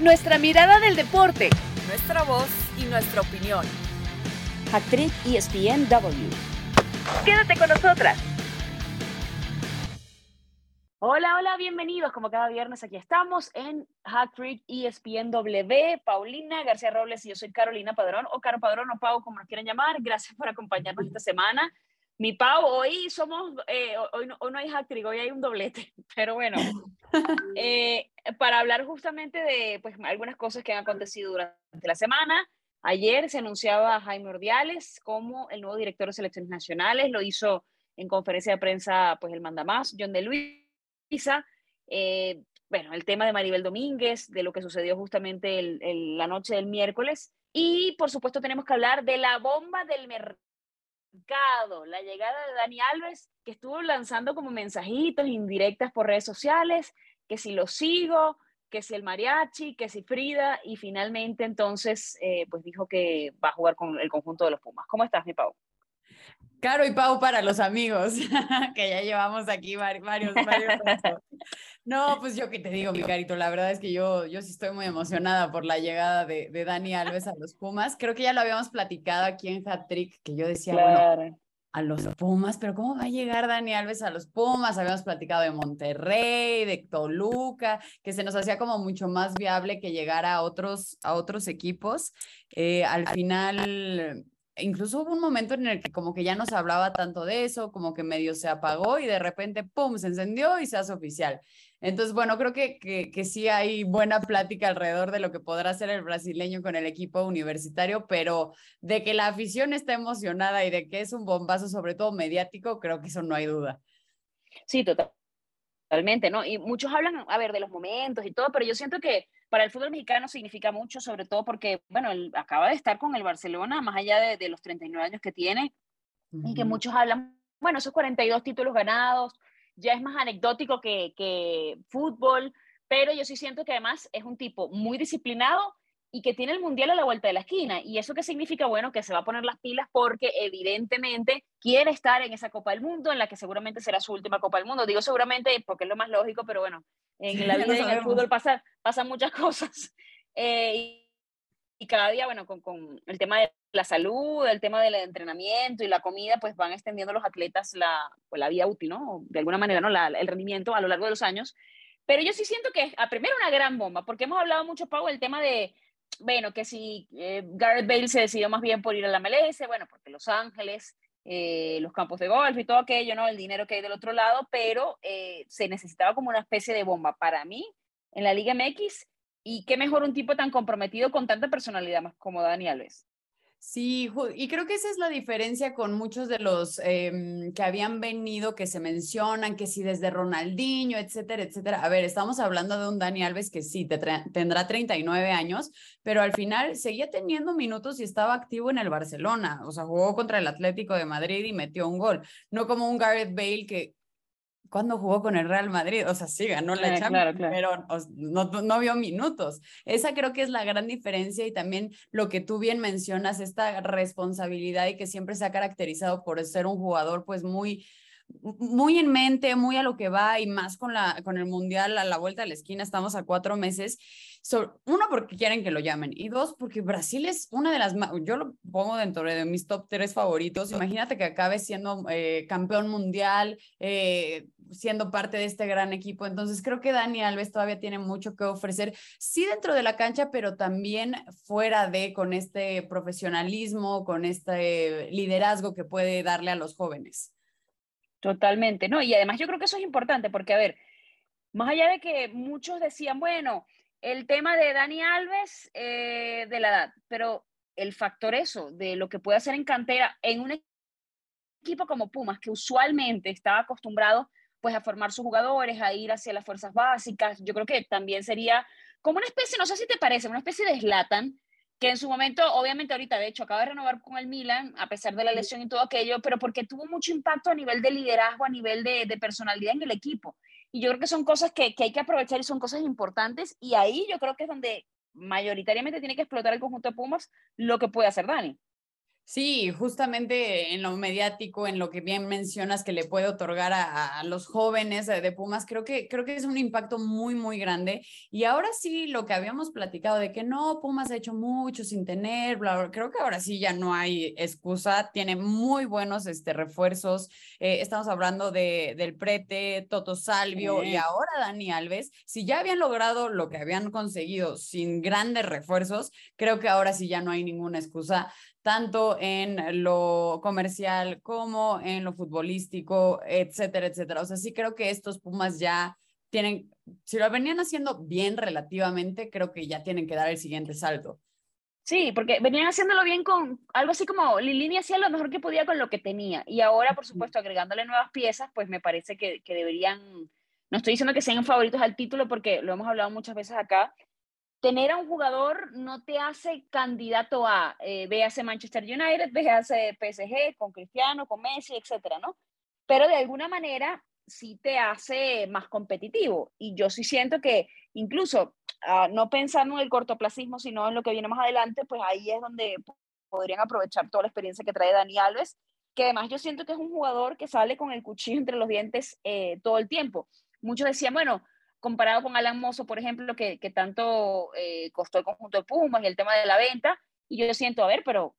Nuestra mirada del deporte. Nuestra voz y nuestra opinión. Actriz ESPNW. Quédate con nosotras. Hola, hola, bienvenidos. Como cada viernes aquí estamos en Hack Trick ESPNW. Paulina García Robles y yo soy Carolina Padrón, o Caro Padrón o Pau, como nos quieran llamar. Gracias por acompañarnos esta semana. Mi Pau, hoy somos, eh, hoy, no, hoy, no, hay hat hoy hay un doblete, pero bueno, eh, para hablar justamente de pues, algunas cosas que han acontecido durante la semana. Ayer se anunciaba a Jaime Ordiales como el nuevo director de selecciones nacionales, lo hizo en conferencia de prensa pues el mandamás, John de Luisa. Eh, bueno, el tema de Maribel Domínguez, de lo que sucedió justamente el, la noche del miércoles. Y por supuesto tenemos que hablar de la bomba del mercado la llegada de Dani Alves, que estuvo lanzando como mensajitos indirectas por redes sociales, que si lo sigo, que si el mariachi, que si Frida, y finalmente entonces eh, pues dijo que va a jugar con el conjunto de los Pumas. ¿Cómo estás, mi Pau? Caro y Pau para los amigos, que ya llevamos aquí varios, varios. No, pues yo que te digo, mi carito, la verdad es que yo, yo sí estoy muy emocionada por la llegada de, de Dani Alves a los Pumas. Creo que ya lo habíamos platicado aquí en Hat Trick, que yo decía, bueno, a los Pumas, pero ¿cómo va a llegar Dani Alves a los Pumas? Habíamos platicado de Monterrey, de Toluca, que se nos hacía como mucho más viable que llegara a otros, a otros equipos. Eh, al final incluso hubo un momento en el que como que ya no se hablaba tanto de eso, como que medio se apagó y de repente, ¡pum!, se encendió y se hace oficial. Entonces, bueno, creo que, que, sí hay buena plática alrededor de lo que podrá hacer el brasileño con el equipo universitario, pero de que la afición está emocionada y de que es un bombazo, sobre todo mediático, creo que eso no hay duda. Sí, totalmente, ¿no? Y muchos hablan, a ver, de los momentos y todo, pero yo siento que para el fútbol mexicano significa mucho, sobre todo porque, bueno, él acaba de estar con el Barcelona, más allá de, de los 39 años que tiene, y que muchos hablan, bueno, esos 42 títulos ganados, ya es más anecdótico que, que fútbol, pero yo sí siento que además es un tipo muy disciplinado y que tiene el mundial a la vuelta de la esquina. ¿Y eso qué significa? Bueno, que se va a poner las pilas porque evidentemente quiere estar en esa Copa del Mundo, en la que seguramente será su última Copa del Mundo. Digo seguramente porque es lo más lógico, pero bueno, en la vida y en el fútbol pasan pasa muchas cosas. Eh, y, y, cada día, bueno, con, con, el tema de la salud, el tema del entrenamiento y la comida, pues van extendiendo los atletas la, pues, la vida útil, ¿no? De alguna manera, ¿no? La, el rendimiento a lo largo de los años. Pero yo sí siento que es, a primero, una gran bomba, porque hemos hablado mucho, Pau, del tema de bueno, que si eh, Gareth Bale se decidió más bien por ir a la MLS, bueno, porque Los Ángeles, eh, los campos de golf y todo aquello, ¿no? El dinero que hay del otro lado, pero eh, se necesitaba como una especie de bomba para mí en la Liga MX y qué mejor un tipo tan comprometido con tanta personalidad como Dani Alves. Sí, y creo que esa es la diferencia con muchos de los eh, que habían venido, que se mencionan, que sí desde Ronaldinho, etcétera, etcétera. A ver, estamos hablando de un Dani Alves que sí te tendrá 39 años, pero al final seguía teniendo minutos y estaba activo en el Barcelona. O sea, jugó contra el Atlético de Madrid y metió un gol. No como un Gareth Bale que cuando jugó con el Real Madrid, o sea, sí ganó la ah, Champions, pero no, no, vio minutos. Esa creo que es la gran diferencia y también lo que tú bien mencionas, esta responsabilidad y que siempre se ha caracterizado por ser un jugador pues muy muy en mente, muy a lo que va y más con, la, con el Mundial a la vuelta de la esquina, estamos a cuatro meses. uno, porque quieren que lo llamen y dos, porque Brasil es una de las, yo lo pongo dentro de mis top tres favoritos. Imagínate que acabe siendo eh, campeón mundial, eh, siendo parte de este gran equipo. Entonces creo que Dani Alves todavía tiene mucho que ofrecer, sí dentro de la cancha, pero también fuera de, con este profesionalismo, con este liderazgo que puede darle a los jóvenes. Totalmente, ¿no? Y además yo creo que eso es importante porque, a ver, más allá de que muchos decían, bueno, el tema de Dani Alves, eh, de la edad, pero el factor eso, de lo que puede hacer en cantera, en un equipo como Pumas, que usualmente estaba acostumbrado pues a formar sus jugadores, a ir hacia las fuerzas básicas, yo creo que también sería como una especie, no sé si te parece, una especie de Slatan, que en su momento, obviamente ahorita, de hecho, acaba de renovar con el Milan, a pesar de la lesión y todo aquello, pero porque tuvo mucho impacto a nivel de liderazgo, a nivel de, de personalidad en el equipo. Y yo creo que son cosas que, que, hay que aprovechar y son cosas importantes. Y ahí yo creo que es donde mayoritariamente tiene que explotar el conjunto de Pumas lo que puede hacer Dani. Sí, justamente en lo mediático, en lo que bien mencionas que le puede otorgar a, los jóvenes de Pumas, creo que, creo que es un impacto muy, muy grande. Y ahora sí, lo que habíamos platicado de que no, Pumas ha hecho mucho sin tener, bla, creo que ahora sí ya no hay excusa, tiene muy buenos este, refuerzos. Eh, estamos hablando de, del Prete, Toto Salvio y ahora Dani Alves. Si ya habían logrado lo que habían conseguido sin grandes refuerzos, creo que ahora sí ya no hay ninguna excusa tanto en lo comercial como en lo futbolístico, etcétera, etcétera. O sea, sí creo que estos Pumas ya tienen, si lo venían haciendo bien relativamente, creo que ya tienen que dar el siguiente salto. Sí, porque venían haciéndolo bien con algo así como Lilini hacía lo mejor que podía con lo que tenía. Y ahora, por supuesto, agregándole nuevas piezas, pues me parece que, que deberían, no estoy diciendo que sean favoritos al título porque lo hemos hablado muchas veces acá, tener a un jugador no te hace candidato a, eh, véase Manchester United, véase PSG con Cristiano, con Messi, etcétera, ¿no? Pero de alguna manera sí te hace más competitivo. Y yo sí siento que incluso, ah, no pensando en el cortoplacismo, sino en lo que viene más adelante, pues ahí es donde podrían aprovechar toda la experiencia que trae Dani Alves, que además yo siento que es un jugador que sale con el cuchillo entre los dientes eh, todo el tiempo. Muchos decían, bueno, comparado con Alan Mozo, por ejemplo, que, que tanto eh, costó el conjunto de Pumas y el tema de la venta, y yo siento, a ver, pero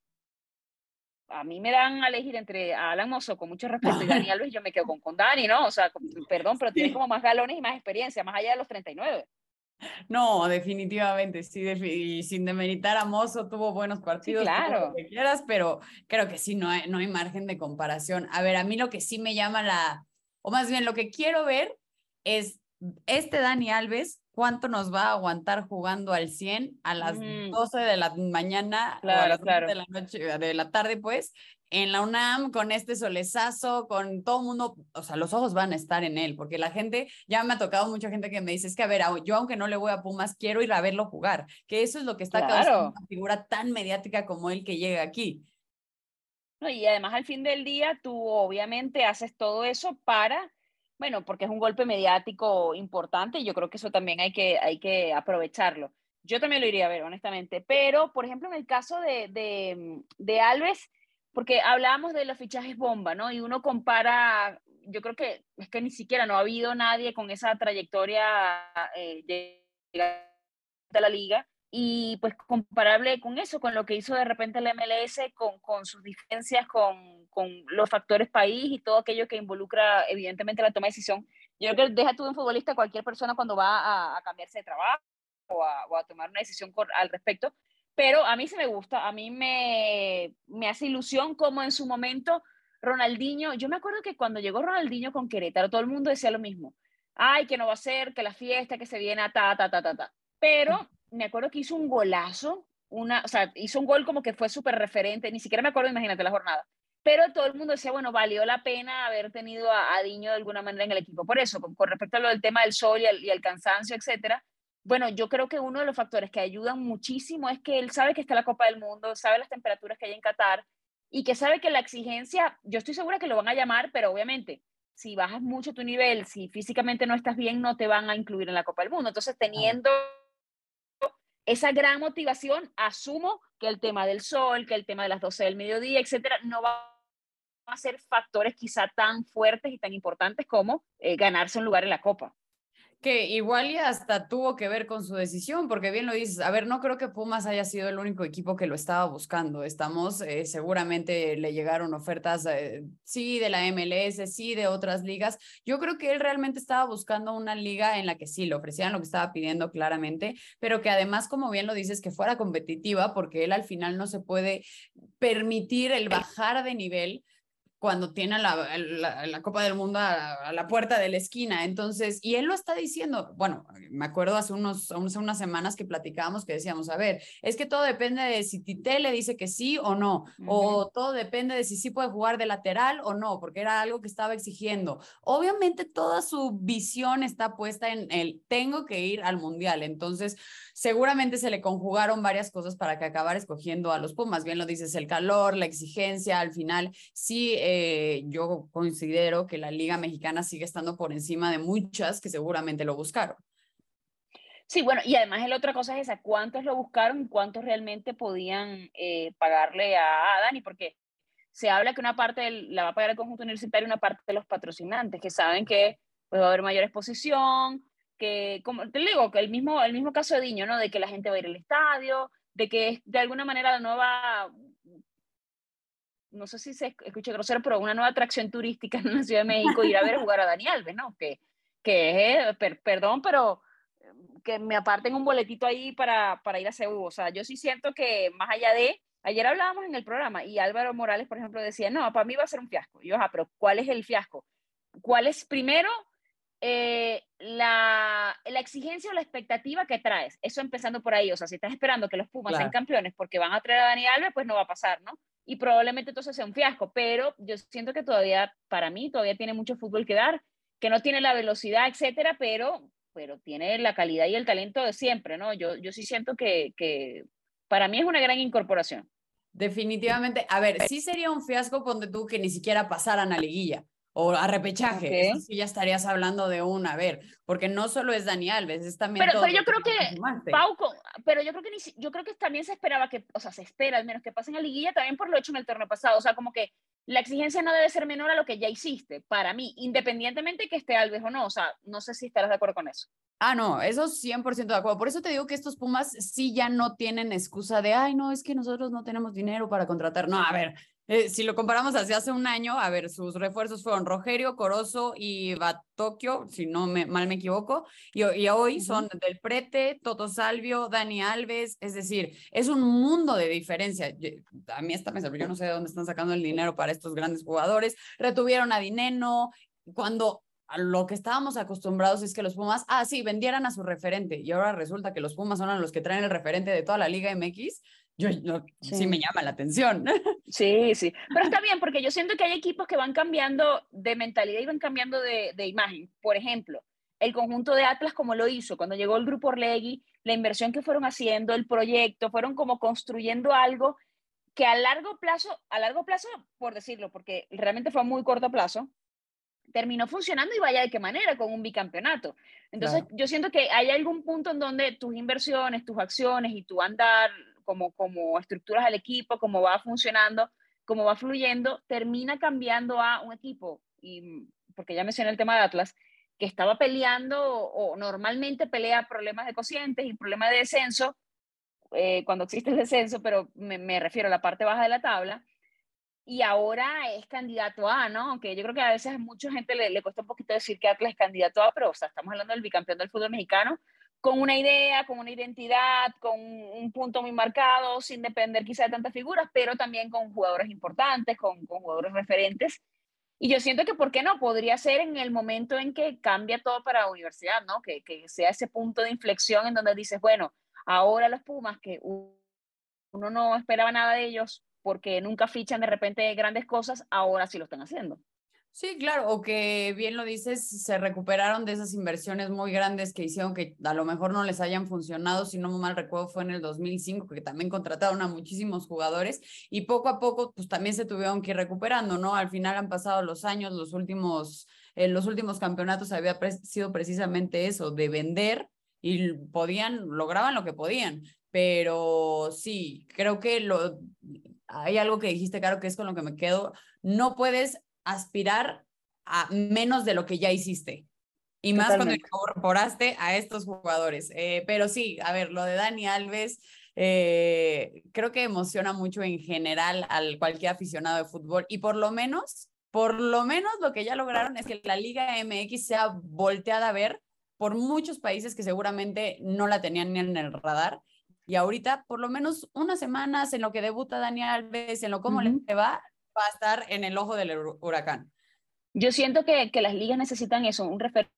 a mí me dan a elegir entre Alan Mozo, con mucho respeto, y Dani Alves, yo me quedo con, con Dani, ¿no? O sea, perdón, pero tiene como más galones y más experiencia, más allá de los 39. No, definitivamente, sí, y sin demeritar a Mozo, tuvo buenos partidos, claro. lo que quieras, pero creo que sí, no hay, no hay margen de comparación. A ver, a mí lo que sí me llama la, o más bien lo que quiero ver es este Dani Alves, ¿cuánto nos va a aguantar jugando al 100 a las 12 de la mañana claro, a las claro. de la noche, de la tarde, pues, en la UNAM con este solezazo, con todo el mundo, o sea, los ojos van a estar en él, porque la gente, ya me ha tocado mucha gente que me dice, es que a ver, yo aunque no le voy a Pumas, quiero ir a verlo jugar, que eso es lo que está claro. causando una figura tan mediática como él que llega aquí. No, y además al fin del día, tú obviamente haces todo eso para bueno, porque es un golpe mediático importante y yo creo que eso también hay que, hay que aprovecharlo. Yo también lo iría a ver, honestamente. Pero, por ejemplo, en el caso de, de, de Alves, porque hablábamos de los fichajes bomba, ¿no? Y uno compara, yo creo que es que ni siquiera no ha habido nadie con esa trayectoria eh, de, la liga y pues comparable con eso, con lo que hizo de repente el MLS, con, con sus diferencias, con, con, los factores país y todo aquello que involucra evidentemente la toma de decisión. Yo creo que deja tú un futbolista cualquier persona cuando va a, a cambiarse de trabajo o a, o a, tomar una decisión con, al respecto, pero a mí sí me gusta, a mí me, me hace ilusión como en su momento Ronaldinho, yo me acuerdo que cuando llegó Ronaldinho con Querétaro, todo el mundo decía lo mismo, ay, que no va a ser, que la fiesta, que se viene a ta, ta, ta, ta, ta, pero me acuerdo que hizo un golazo, una, o sea, hizo un gol como que fue súper referente, ni siquiera me acuerdo, imagínate la jornada. Pero todo el mundo decía, bueno, valió la pena haber tenido a, a Diño de alguna manera en el equipo. Por eso, con, con respecto a lo del tema del sol y el, y el cansancio, etcétera, bueno, yo creo que uno de los factores que ayudan muchísimo es que él sabe que está la Copa del Mundo, sabe las temperaturas que hay en Qatar y que sabe que la exigencia, yo estoy segura que lo van a llamar, pero obviamente si bajas mucho tu nivel, si físicamente no estás bien, no te van a incluir en la Copa del Mundo. Entonces, teniendo esa gran motivación, asumo que el tema del sol, que el tema de las 12 del mediodía, etcétera, no va a ser factores quizá tan fuertes y tan importantes como eh, ganarse un lugar en la Copa que igual ya hasta tuvo que ver con su decisión, porque bien lo dices, a ver, no creo que Pumas haya sido el único equipo que lo estaba buscando. Estamos, eh, seguramente le llegaron ofertas, eh, sí, de la MLS, sí, de otras ligas. Yo creo que él realmente estaba buscando una liga en la que sí le ofrecían lo que estaba pidiendo claramente, pero que además, como bien lo dices, que fuera competitiva, porque él al final no se puede permitir el bajar de nivel cuando tiene la, la, la, Copa del Mundo a, a, la puerta de la esquina. Entonces, y él lo está diciendo, bueno, me acuerdo hace, unos, hace unas semanas que platicábamos que decíamos, a ver, es que todo depende de si Tite le dice que sí o no, uh -huh. o todo depende de si sí puede jugar de lateral o no, porque era algo que estaba exigiendo. Obviamente toda su visión está puesta en el tengo que ir al Mundial, entonces seguramente se le conjugaron varias cosas para que acabara escogiendo a los Pumas, bien lo dices, el calor, la exigencia, al final sí. Eh, yo considero que la Liga Mexicana sigue estando por encima de muchas que seguramente lo buscaron. Sí, bueno, y además la otra cosa es esa, ¿cuántos lo buscaron y cuántos realmente podían eh, pagarle a, Dani? Porque se habla que una parte la va a pagar el conjunto universitario una parte de los patrocinantes, que saben que pues, va a haber mayor exposición, que, como te digo, que el mismo, el mismo caso de Diño, ¿no? De que la gente va a ir al estadio, de que de alguna manera la nueva, no sé si se escucha grosero, pero una nueva atracción turística en la Ciudad de México, ir a ver jugar a Dani Alves, ¿no? Que, que es, perdón, pero que me aparten un boletito ahí para, para ir a Ceú. O sea, yo sí siento que más allá de, ayer hablábamos en el programa y Álvaro Morales, por ejemplo, decía, no, para mí va a ser un fiasco. Y yo, ah, pero ¿cuál es el fiasco? ¿Cuál es primero eh, la, la, exigencia o la expectativa que traes? Eso empezando por ahí. O sea, si estás esperando que los Pumas sean campeones porque van a traer a Dani Alves, pues no va a pasar, ¿no? Y probablemente entonces sea un fiasco, pero yo siento que todavía, para mí, todavía tiene mucho fútbol que dar, que no tiene la velocidad, etcétera, pero pero tiene la calidad y el talento de siempre, ¿no? Yo, yo sí siento que, que para mí es una gran incorporación. Definitivamente. A ver, sí sería un fiasco ponte tú que ni siquiera pasaran a liguilla o a repechaje. Eso sí ya estarías hablando de un, a ver, porque no solo es Dani Alves, es también. Pero, pero yo creo que, Pauco, pero yo creo que ni, yo creo que también se esperaba que, o sea, se espera al menos que pasen a liguilla también por lo hecho en el torneo pasado. O sea, como que la exigencia no debe ser menor a lo que ya hiciste, para mí, independientemente que esté Alves o no. O sea, no sé si estarás de acuerdo con eso. Ah, no, eso 100% de acuerdo. Por eso te digo que estos Pumas sí ya no tienen excusa de, ay, no, es que nosotros no tenemos dinero para contratar. No, a ver, eh, si lo comparamos hace hace un año, a ver, sus refuerzos fueron Rogerio, Corozo y Batokio, si no me, mal me equivoco, y, y hoy son Del Prete, Toto Salvio, Dani Alves, es decir, es un mundo de diferencia. a mí esta me yo no sé de dónde están sacando el dinero para estos grandes jugadores. Retuvieron a Dineno, cuando lo que estábamos acostumbrados es que los Pumas, ah, sí, vendieran a su referente y ahora resulta que los Pumas son los que traen el referente de toda la Liga MX yo, sí. me llama la atención. Sí, sí, pero está bien porque yo siento que hay equipos que van cambiando de mentalidad y van cambiando de, de imagen. Por ejemplo, el conjunto de Atlas como lo hizo cuando llegó el grupo Orlegui, la inversión que fueron haciendo, el proyecto, fueron como construyendo algo que a largo plazo, a largo plazo, por decirlo, porque realmente fue a muy corto plazo, terminó funcionando y vaya de qué manera, con un bicampeonato. Entonces, yo siento que hay algún punto en donde tus inversiones, tus acciones y tu andar como, como estructuras al equipo, cómo va funcionando, cómo va fluyendo, termina cambiando a un equipo, y, porque ya mencioné el tema de Atlas, que estaba peleando o, normalmente pelea problemas de cocientes y problemas de descenso, eh, cuando existe el descenso, pero me, me, refiero a la parte baja de la tabla, y ahora es candidato a, ¿no? Aunque yo creo que a veces a mucha gente le, le cuesta un poquito decir que Atlas es candidato a, pero o sea, estamos hablando del bicampeón del fútbol mexicano, con una idea, con una identidad, con un punto muy marcado, sin depender quizá de tantas figuras, pero también con jugadores importantes, con, jugadores referentes. Y yo siento que, ¿por qué no? Podría ser en el momento en que cambia todo para la universidad, ¿no? Que, que sea ese punto de inflexión en donde dices, bueno, ahora los Pumas, que uno no esperaba nada de ellos porque nunca fichan de repente grandes cosas, ahora sí lo están haciendo. Sí, claro, o que bien lo dices, se recuperaron de esas inversiones muy grandes que hicieron que a lo mejor no les hayan funcionado, si no mal recuerdo fue en el 2005, que también contrataron a muchísimos jugadores y poco a poco pues también se tuvieron que ir recuperando, ¿no? Al final han pasado los años, los últimos, eh, los últimos campeonatos había sido precisamente eso, de vender y podían, lograban lo que podían, pero sí, creo que lo, hay algo que dijiste, claro, que es con lo que me quedo, no puedes aspirar a menos de lo que ya hiciste. Y más cuando incorporaste a estos jugadores. Eh, pero sí, a ver, lo de Dani Alves, eh, creo que emociona mucho en general al cualquier aficionado de fútbol. Y por lo menos, por lo menos lo que ya lograron es que la Liga MX sea volteada a ver por muchos países que seguramente no la tenían ni en el radar. Y ahorita, por lo menos unas semanas en lo que debuta Dani Alves, en lo cómo le va, va a estar en el ojo del huracán. Yo siento que, que las ligas necesitan eso, un referente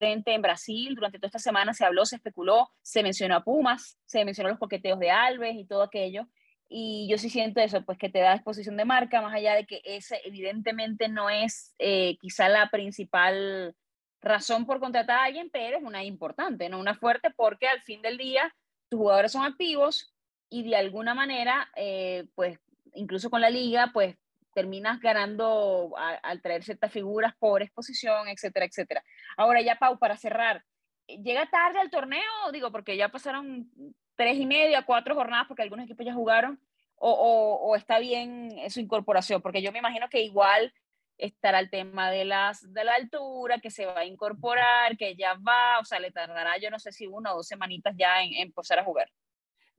en Brasil. Durante toda esta semana se habló, se especuló, se mencionó a Pumas, se mencionó los coqueteos de Alves y todo aquello. Y yo sí siento eso, pues que te da exposición de marca, más allá de que ese evidentemente no es eh, quizá la principal razón por contratar a alguien, pero es una importante, ¿no? Una fuerte porque al fin del día tus jugadores son activos y de alguna manera, eh, pues incluso con la liga, pues terminas ganando al traer ciertas figuras por exposición, etcétera, etcétera. Ahora ya, Pau, para cerrar, llega tarde al torneo, digo, porque ya pasaron tres y media, cuatro jornadas, porque algunos equipos ya jugaron, o, está bien su incorporación, porque yo me imagino que igual estará el tema de, las, de la altura, que se va a incorporar, que ya va, o sea, le tardará, yo no sé si una o dos semanitas ya en, en empezar a jugar.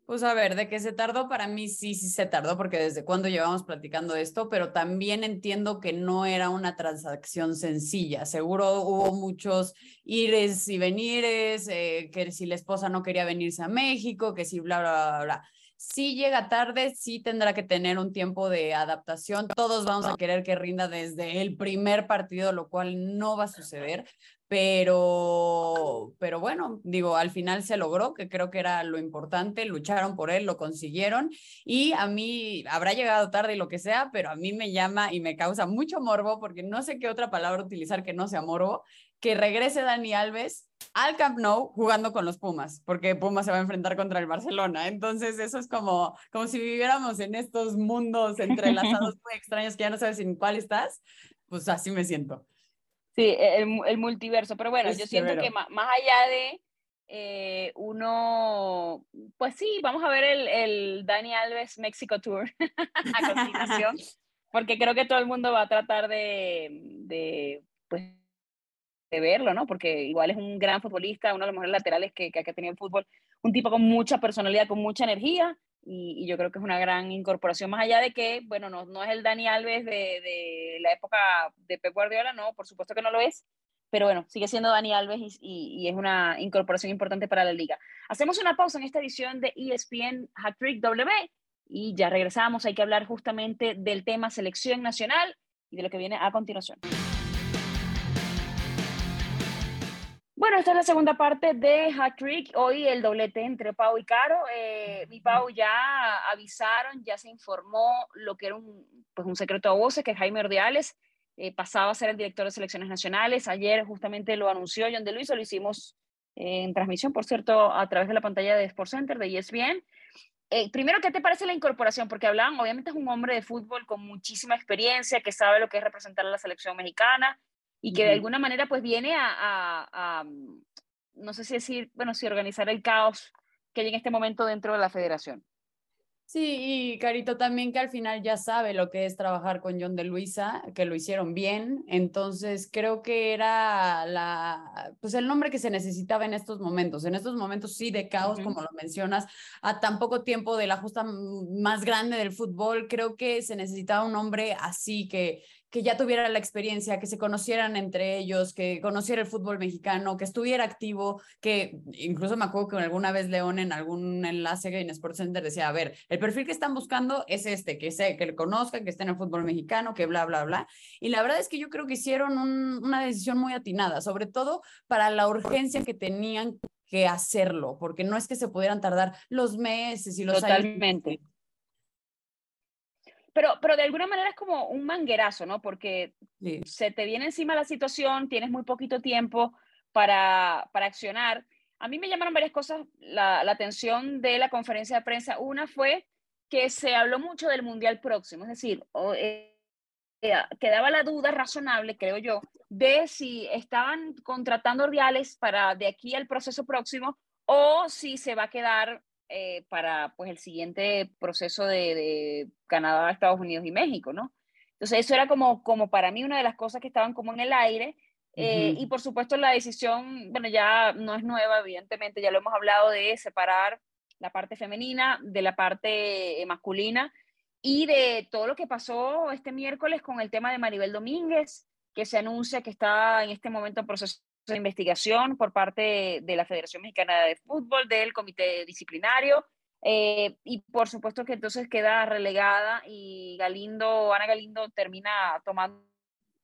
Pues a ver, de que se tardó, para mí sí, sí se tardó, porque desde cuando llevamos platicando esto, pero también entiendo que no era una transacción sencilla. Seguro hubo muchos ires y venires, eh, que si la esposa no quería venirse a México, que si bla, bla, bla, bla. Si llega tarde, sí tendrá que tener un tiempo de adaptación. Todos vamos a querer que rinda desde el primer partido, lo cual no va a suceder, pero, pero bueno, digo, al final se logró, que creo que era lo importante, lucharon por él, lo consiguieron y a mí habrá llegado tarde y lo que sea, pero a mí me llama y me causa mucho morbo porque no sé qué otra palabra utilizar que no sea morbo, que regrese Dani Alves al Camp Nou jugando con los Pumas, porque Pumas se va a enfrentar contra el Barcelona. Entonces, eso es como, como si viviéramos en estos mundos entrelazados muy extraños que ya no sabes en cuál estás, pues así me siento. Sí, el, el multiverso, pero bueno, yo siento que más, más, allá de eh, uno, pues sí, vamos a ver el, el Dani Alves Mexico Tour a continuación, porque creo que todo el mundo va a tratar de, de, pues, de verlo, ¿no? Porque igual es un gran futbolista, uno de los mejores laterales que, que ha tenido el fútbol, un tipo con mucha personalidad, con mucha energía, y, yo creo que es una gran incorporación, más allá de que, bueno, no, no es el Dani Alves de, de, la época de Pep Guardiola, no, por supuesto que no lo es, pero bueno, sigue siendo Dani Alves y, y, es una incorporación importante para la liga. Hacemos una pausa en esta edición de ESPN Hat Trick W y ya regresamos, hay que hablar justamente del tema selección nacional y de lo que viene a continuación. Bueno, esta es la segunda parte de Hat Trick. Hoy el doblete entre Pau y Caro. Eh, mi Pau ya avisaron, ya se informó lo que era un, pues un secreto a voces, que Jaime Ordiales eh, pasaba a ser el director de selecciones nacionales. Ayer justamente lo anunció John de Luis, lo hicimos eh, en transmisión, por cierto, a través de la pantalla de Sports Center, de ESPN. primero, ¿qué te parece la incorporación? Porque hablaban, obviamente es un hombre de fútbol con muchísima experiencia, que sabe lo que es representar a la selección mexicana, y que de alguna manera pues viene a, mm, no sé si decir, bueno, si organizar el caos que hay en este momento dentro de la federación. Sí, y Carito también que al final ya sabe lo que es trabajar con John de Luisa, que lo hicieron bien, entonces creo que era la, pues el nombre que se necesitaba en estos momentos, en estos momentos sí de caos, como lo mencionas, a tan poco tiempo de la justa más grande del fútbol, creo que se necesitaba un hombre así que, que ya tuviera la experiencia, que se conocieran entre ellos, que conociera el fútbol mexicano, que estuviera activo, que incluso me acuerdo que alguna vez León en algún enlace en Sports Center decía, a ver, el perfil que están buscando es este, que, sé, que le conozcan, que esté en el fútbol mexicano, que bla, bla, bla. Y la verdad es que yo creo que hicieron una decisión muy atinada, sobre todo para la urgencia que tenían que hacerlo, porque no es que se pudieran tardar los meses y los Totalmente pero, pero de alguna manera es como un manguerazo, ¿no? Porque se te viene encima la situación, tienes muy poquito tiempo para, para accionar. A mí me llamaron varias cosas la, la, atención de la conferencia de prensa. Una fue que se habló mucho del Mundial próximo, es decir, eh, eh, quedaba la duda razonable, creo yo, de si estaban contratando ordiales para de aquí al proceso próximo o si se va a quedar eh, para pues, el siguiente proceso de, Canadá, Estados Unidos y México, ¿no? Entonces eso era como, como para mí una de las cosas que estaban como en el aire. Eh, y por supuesto la decisión, bueno, ya no es nueva, evidentemente, ya lo hemos hablado de separar la parte femenina de la parte eh, masculina y de todo lo que pasó este miércoles con el tema de Maribel Domínguez, que se anuncia que está en este momento en proceso de investigación por parte de la Federación Mexicana de Fútbol, del Comité Disciplinario, eh, y por supuesto que entonces queda relegada y Galindo, Ana Galindo termina tomando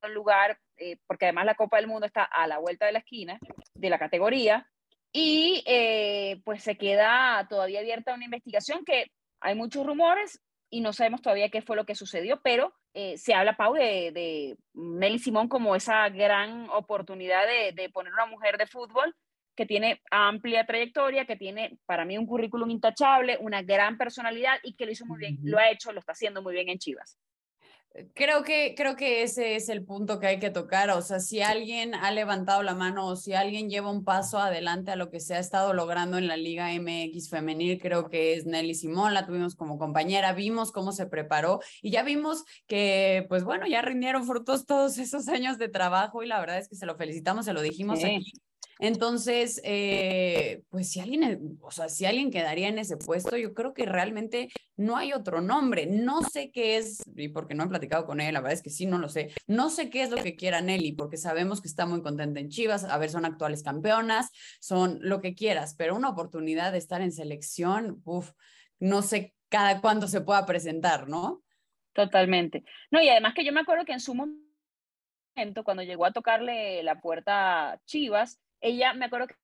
el lugar, eh, porque además la Copa del Mundo está a la vuelta de la esquina de la categoría, y eh, pues se queda todavía abierta una investigación que hay muchos rumores y no sabemos todavía qué fue lo que sucedió, pero eh, se habla, Pau, de, de, Nelly Simón como esa gran oportunidad de, de, poner una mujer de fútbol que tiene amplia trayectoria, que tiene para mí un currículum intachable, una gran personalidad y que lo hizo muy bien, lo ha hecho, lo está haciendo muy bien en Chivas. Creo que, creo que ese es el punto que hay que tocar. O sea, si alguien ha levantado la mano o si alguien lleva un paso adelante a lo que se ha estado logrando en la Liga MX femenil, creo que es Nelly Simón. La tuvimos como compañera, vimos cómo se preparó y ya vimos que, pues bueno, ya rindieron frutos todos esos años de trabajo y la verdad es que se lo felicitamos, se lo dijimos aquí entonces, eh, pues si alguien, o sea, si alguien quedaría en ese puesto, yo creo que realmente no hay otro nombre. No sé qué es, y porque no he platicado con él, la verdad es que sí, no lo sé. No sé qué es lo que quiera Nelly, porque sabemos que está muy contenta en Chivas. A ver, son actuales campeonas, son lo que quieras, pero una oportunidad de estar en selección, uff, no sé cada cuándo se pueda presentar, ¿no? Totalmente. No, y además que yo me acuerdo que en su momento, cuando llegó a tocarle la puerta a Chivas, ella me acuerdo que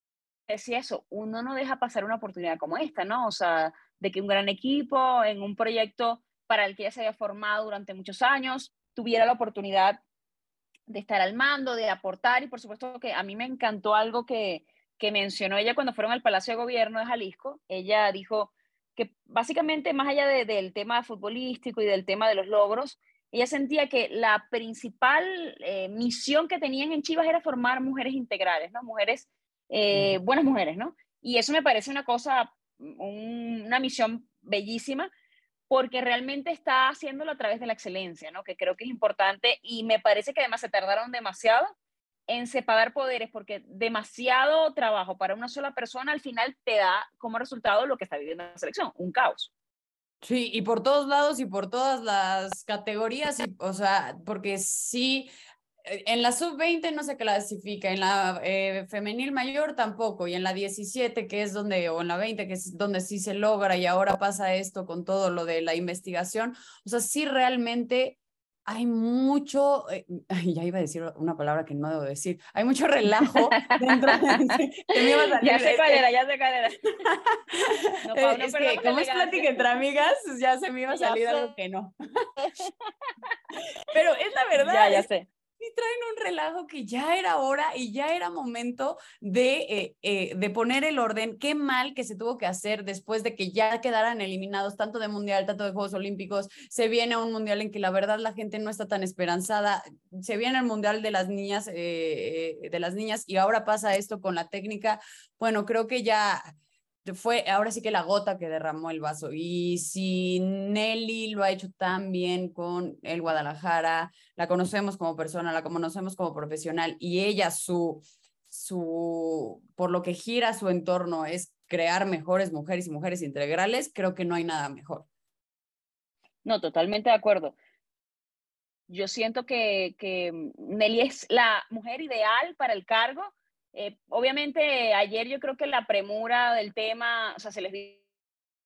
decía eso, uno no deja pasar una oportunidad como esta, ¿no? O sea, de que un gran equipo en un proyecto para el que ella se había formado durante muchos años tuviera la oportunidad de estar al mando, de aportar y por supuesto que a mí me encantó algo que, que mencionó ella cuando fueron al Palacio de Gobierno de Jalisco. Ella dijo que básicamente más allá del tema futbolístico y del tema de los logros, ella sentía que la principal eh, misión que tenían en Chivas era formar mujeres integrales, ¿no? Mujeres, eh, buenas mujeres, ¿no? Y eso me parece una cosa, una misión bellísima, porque realmente está haciéndolo a través de la excelencia, ¿no? Que creo que es importante y me parece que además se tardaron demasiado en separar poderes, porque demasiado trabajo para una sola persona al final te da como resultado lo que está viviendo la selección, un caos. Sí, y por todos lados y por todas las categorías, y, o sea, porque sí, eh, en la sub-20 no se clasifica, en la eh, femenil mayor tampoco, y en la 17, que es donde, o en la 20, que es donde sí se logra, y ahora pasa esto con todo lo de la investigación, o sea, sí realmente hay mucho, eh, ya iba a decir una palabra que no debo decir, hay mucho relajo dentro de, Ya sé cuál era, ya sé cuál era. No, es que como es plática entre amigas, ya se me iba a salir algo que no. Pero es la verdad. Ya, ya sé traen un relajo que ya era hora y ya era momento de, eh, eh, de poner el orden. Qué mal que se tuvo que hacer después de que ya quedaran eliminados tanto de Mundial, tanto de Juegos Olímpicos. Se viene un Mundial en que la verdad la gente no está tan esperanzada. Se viene el Mundial de las niñas, eh, de las niñas y ahora pasa esto con la técnica. Bueno, creo que ya fue ahora sí que la gota que derramó el vaso. Y si Nelly lo ha hecho tan bien con el Guadalajara, la conocemos como persona, la conocemos como profesional y ella su su por lo que gira su entorno es crear mejores mujeres y mujeres integrales, creo que no hay nada mejor. No, totalmente de acuerdo. Yo siento que, que Nelly es la mujer ideal para el cargo eh, obviamente ayer yo creo que la premura del tema, o sea, se les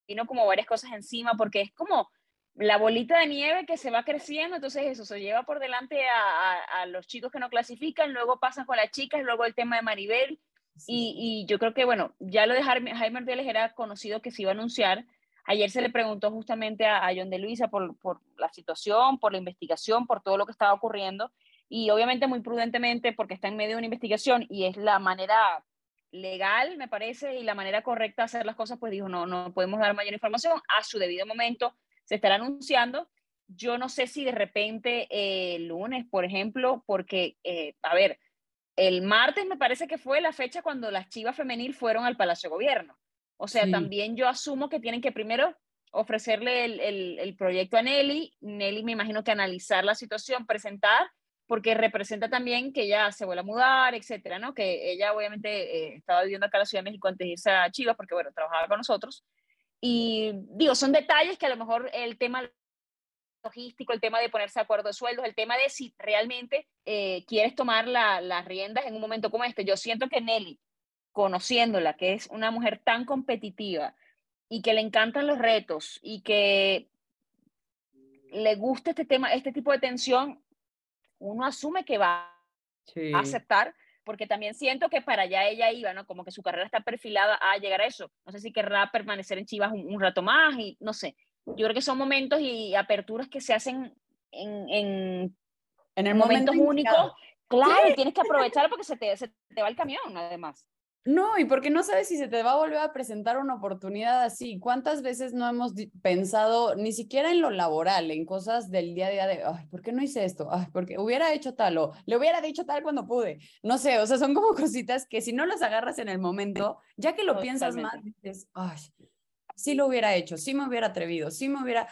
vino como varias cosas encima porque es como la bolita de nieve que se va creciendo, entonces eso se lleva por delante a, los chicos que no clasifican, luego pasan con las chicas, luego el tema de Maribel, y, yo creo que, bueno, ya lo de Jaime, Jaime era conocido que se iba a anunciar, ayer se le preguntó justamente a, a John de Luisa por, por la situación, por la investigación, por todo lo que estaba ocurriendo, y obviamente muy prudentemente porque está en medio de una investigación y es la manera legal, me parece, y la manera correcta de hacer las cosas, pues dijo, no, no podemos dar mayor información, a su debido momento se estará anunciando. Yo no sé si de repente eh, el lunes, por ejemplo, porque, eh, a ver, el martes me parece que fue la fecha cuando las chivas femenil fueron al Palacio de Gobierno. O sea, también yo asumo que tienen que primero ofrecerle el, el, el, proyecto a Nelly, Nelly me imagino que analizar la situación, presentar porque representa también que ella se vuelve a mudar, etcétera, ¿no? Que ella obviamente eh, estaba viviendo acá en la Ciudad de México antes de irse a Chivas, porque bueno, trabajaba con nosotros. Y digo, son detalles que a lo mejor el tema logístico, el tema de ponerse de acuerdo de sueldos, el tema de si realmente eh, quieres tomar las riendas en un momento como este. Yo siento que Nelly, conociéndola, que es una mujer tan competitiva y que le encantan los retos y que le gusta este tema, este tipo de tensión, uno asume que va a aceptar, porque también siento que para allá ella iba, ¿no? Como que su carrera está perfilada a llegar a eso. No sé si querrá permanecer en Chivas un, rato más y no sé. Yo creo que son momentos y aperturas que se hacen en, en, en el momento único. Claro, tienes que aprovechar porque se te, se te va el camión, además. No, y porque no sabes si se te va a volver a presentar una oportunidad así. ¿Cuántas veces no hemos pensado ni siquiera en lo laboral, en cosas del día a día de, ay, ¿por qué no hice esto? Ay, porque hubiera hecho tal o le hubiera dicho tal cuando pude. No sé, o sea, son como cositas que si no las agarras en el momento, ya que lo piensas más, dices, ay, sí lo hubiera hecho, sí me hubiera atrevido, sí me hubiera...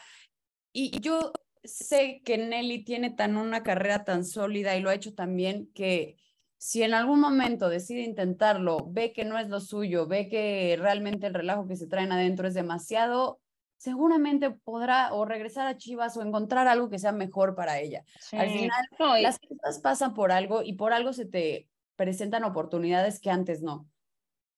Y yo sé que Nelly tiene tan una carrera tan sólida y lo ha hecho también que si en algún momento decide intentarlo, ve que no es lo suyo, ve que realmente el relajo que se traen adentro es demasiado, seguramente podrá o regresar a Chivas o encontrar algo que sea mejor para ella. Al final, las cosas pasan por algo y por algo se te presentan oportunidades que antes no.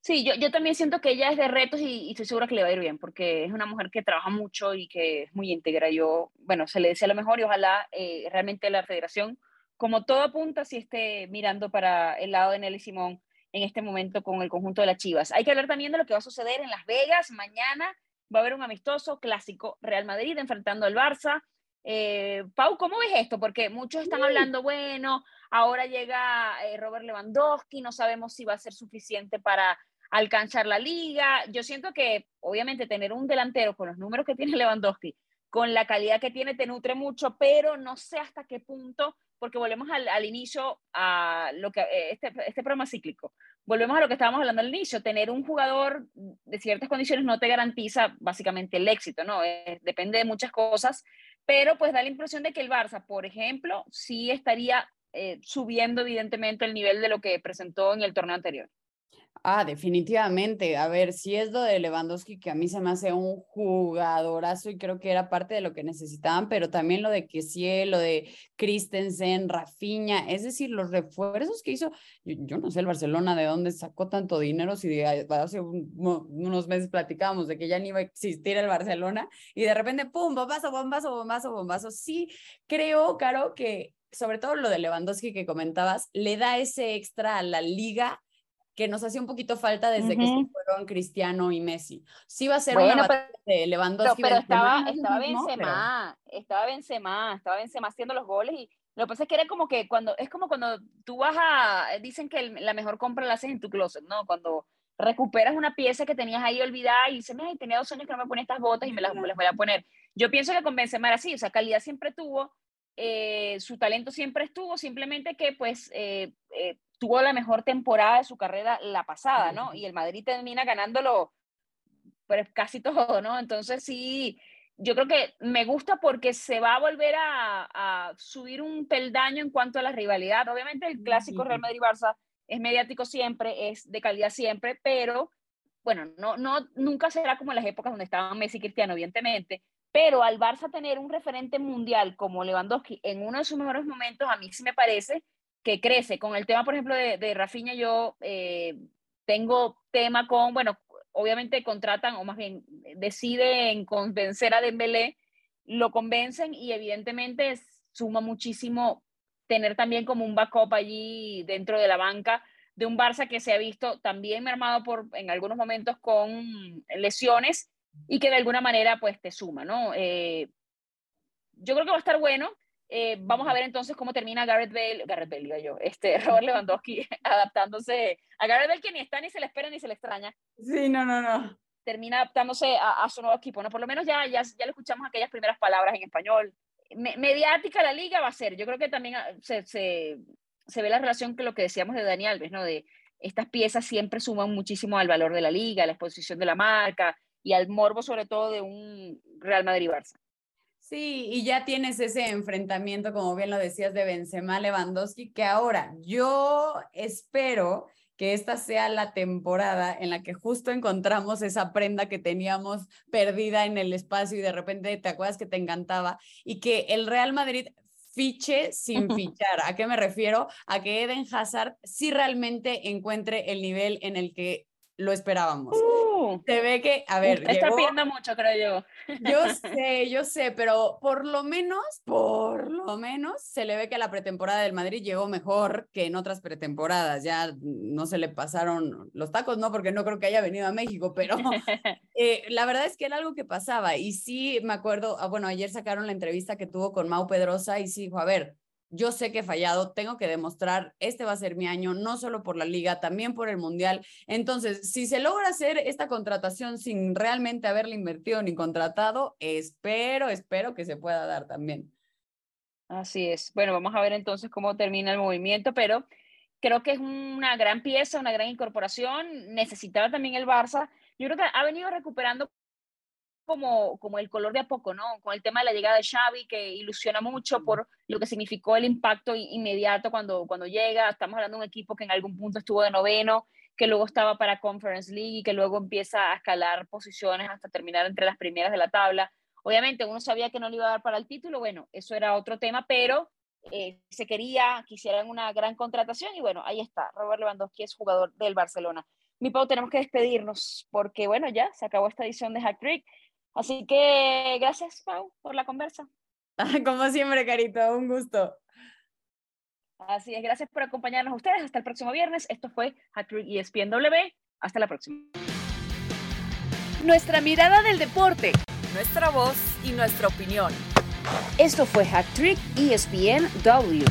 Sí, yo, yo también siento que ella es de retos y, estoy segura que le va a ir bien, porque es una mujer que trabaja mucho y que es muy íntegra. Yo, bueno, se le desea lo mejor y ojalá eh, realmente la federación como todo apunta, si esté mirando para el lado de Nelly Simón en este momento con el conjunto de las Chivas. Hay que hablar también de lo que va a suceder en Las Vegas. Mañana va a haber un amistoso clásico Real Madrid enfrentando al Barça. Eh, Pau, ¿cómo ves esto? Porque muchos están hablando, bueno, ahora llega eh, Robert Lewandowski, no sabemos si va a ser suficiente para alcanzar la liga. Yo siento que, obviamente, tener un delantero con los números que tiene Lewandowski, con la calidad que tiene, te nutre mucho, pero no sé hasta qué punto porque volvemos al, inicio, a lo que eh, este, este programa cíclico. Volvemos a lo que estábamos hablando al inicio. Tener un jugador de ciertas condiciones no te garantiza básicamente el éxito, ¿no? depende de muchas cosas, pero pues da la impresión de que el Barça, por ejemplo, sí estaría eh, subiendo evidentemente el nivel de lo que presentó en el torneo anterior. Ah, definitivamente. A ver, si es lo de Lewandowski, que a mí se me hace un jugadorazo y creo que era parte de lo que necesitaban, pero también lo de Kessiel, lo de Christensen, Rafinha, es decir, los refuerzos que hizo, yo, no sé el Barcelona de dónde sacó tanto dinero, si hace unos meses platicábamos de que ya ni iba a existir el Barcelona y de repente, ¡pum!, bombazo, bombazo, bombazo, bombazo. Sí, creo, Caro, que sobre todo lo de Lewandowski que comentabas, le da ese extra a la liga que nos hacía un poquito falta desde que se fueron Cristiano y Messi. Sí va a ser una batalla de Lewandowski. Pero, estaba, estaba Benzema, estaba Benzema, estaba Benzema haciendo los goles y lo que pasa es que era como que cuando, es como cuando tú vas a, dicen que la mejor compra la haces en tu closet, ¿no? Cuando recuperas una pieza que tenías ahí olvidada y dices, ay, tenía dos años que no me ponía estas botas y me las, las voy a poner. Yo pienso que con Benzema era así, o sea, calidad siempre tuvo, eh, su talento siempre estuvo, simplemente que pues eh, eh, tuvo la mejor temporada de su carrera la pasada, ¿no? Y el Madrid termina ganándolo pues, casi todo, ¿no? Entonces sí, yo creo que me gusta porque se va a volver a, subir un peldaño en cuanto a la rivalidad. Obviamente el clásico Real Madrid-Barça es mediático siempre, es de calidad siempre, pero bueno, no, no, nunca será como en las épocas donde estaban Messi y Cristiano, evidentemente, pero al Barça tener un referente mundial como Lewandowski en uno de sus mejores momentos, a mí sí me parece crece. Con el tema, por ejemplo, de, de Rafinha, yo eh, tengo tema con, bueno, obviamente contratan, o más bien deciden convencer a Dembélé, lo convencen y evidentemente suma muchísimo tener también como un backup allí dentro de la banca de un Barça que se ha visto también mermado por, en algunos momentos con lesiones y que de alguna manera pues te suma, ¿no? Eh, yo creo que va a estar bueno. Eh, vamos a ver entonces cómo termina Garrett Bale, Garrett Bale, digo yo, este, Robert Lewandowski adaptándose a Garrett Bale que ni está, ni se le espera, ni se le extraña. Sí, no, no, no. Termina adaptándose a, su nuevo equipo, ¿no? Por lo menos ya, ya, ya le escuchamos aquellas primeras palabras en español. mediática la liga va a ser, yo creo que también ah, se, se, se ve la relación con lo que decíamos de Dani Alves, ¿no? De estas piezas siempre suman muchísimo al valor de la liga, a la exposición de la marca y al morbo sobre todo de un Real Madrid-Barça. Sí, y ya tienes ese enfrentamiento, como bien lo decías, de Benzema Lewandowski, que ahora yo espero que esta sea la temporada en la que justo encontramos esa prenda que teníamos perdida en el espacio y de repente te acuerdas que te encantaba y que el Real Madrid fiche sin fichar. ¿A qué me refiero? A que Eden Hazard sí realmente encuentre el nivel en el que lo esperábamos. Uh. se ve que, a ver, está pidiendo mucho, creo yo. Yo sé, yo sé, pero por lo menos, por lo menos, se le ve que la pretemporada del Madrid llegó mejor que en otras pretemporadas. Ya no se le pasaron los tacos, no, porque no creo que haya venido a México, pero eh, la verdad es que era algo que pasaba. Y sí, me acuerdo, ah, bueno, ayer sacaron la entrevista que tuvo con Mau Pedrosa y sí dijo, a ver, yo sé que he fallado, tengo que demostrar, este va a ser mi año, no solo por la liga, también por el mundial. Entonces, si se logra hacer esta contratación sin realmente haberle invertido ni contratado, espero, espero que se pueda dar también. Así es. Bueno, vamos a ver entonces cómo termina el movimiento, pero creo que es una gran pieza, una gran incorporación. Necesitaba también el Barça. Yo creo que ha venido recuperando como, como el color de a poco, ¿no? Con el tema de la llegada de Xavi, que ilusiona mucho por lo que significó el impacto inmediato cuando, cuando llega. Estamos hablando de un equipo que en algún punto estuvo de noveno, que luego estaba para Conference League y que luego empieza a escalar posiciones hasta terminar entre las primeras de la tabla. Obviamente uno sabía que no le iba a dar para el título, bueno, eso era otro tema, pero eh, se quería que hicieran una gran contratación y bueno, ahí está, Robert Lewandowski es jugador del Barcelona. Mi Pau, tenemos que despedirnos porque bueno, ya se acabó esta edición de Hack Trick. Así que gracias, Pau, por la conversa. Como siempre, Carito, un gusto. Así es, gracias por acompañarnos ustedes. Hasta el próximo viernes. Esto fue Hacktrick ESPN Hasta la próxima. Nuestra mirada del deporte. Nuestra voz y nuestra opinión. Esto fue Hacktrick ESPN W.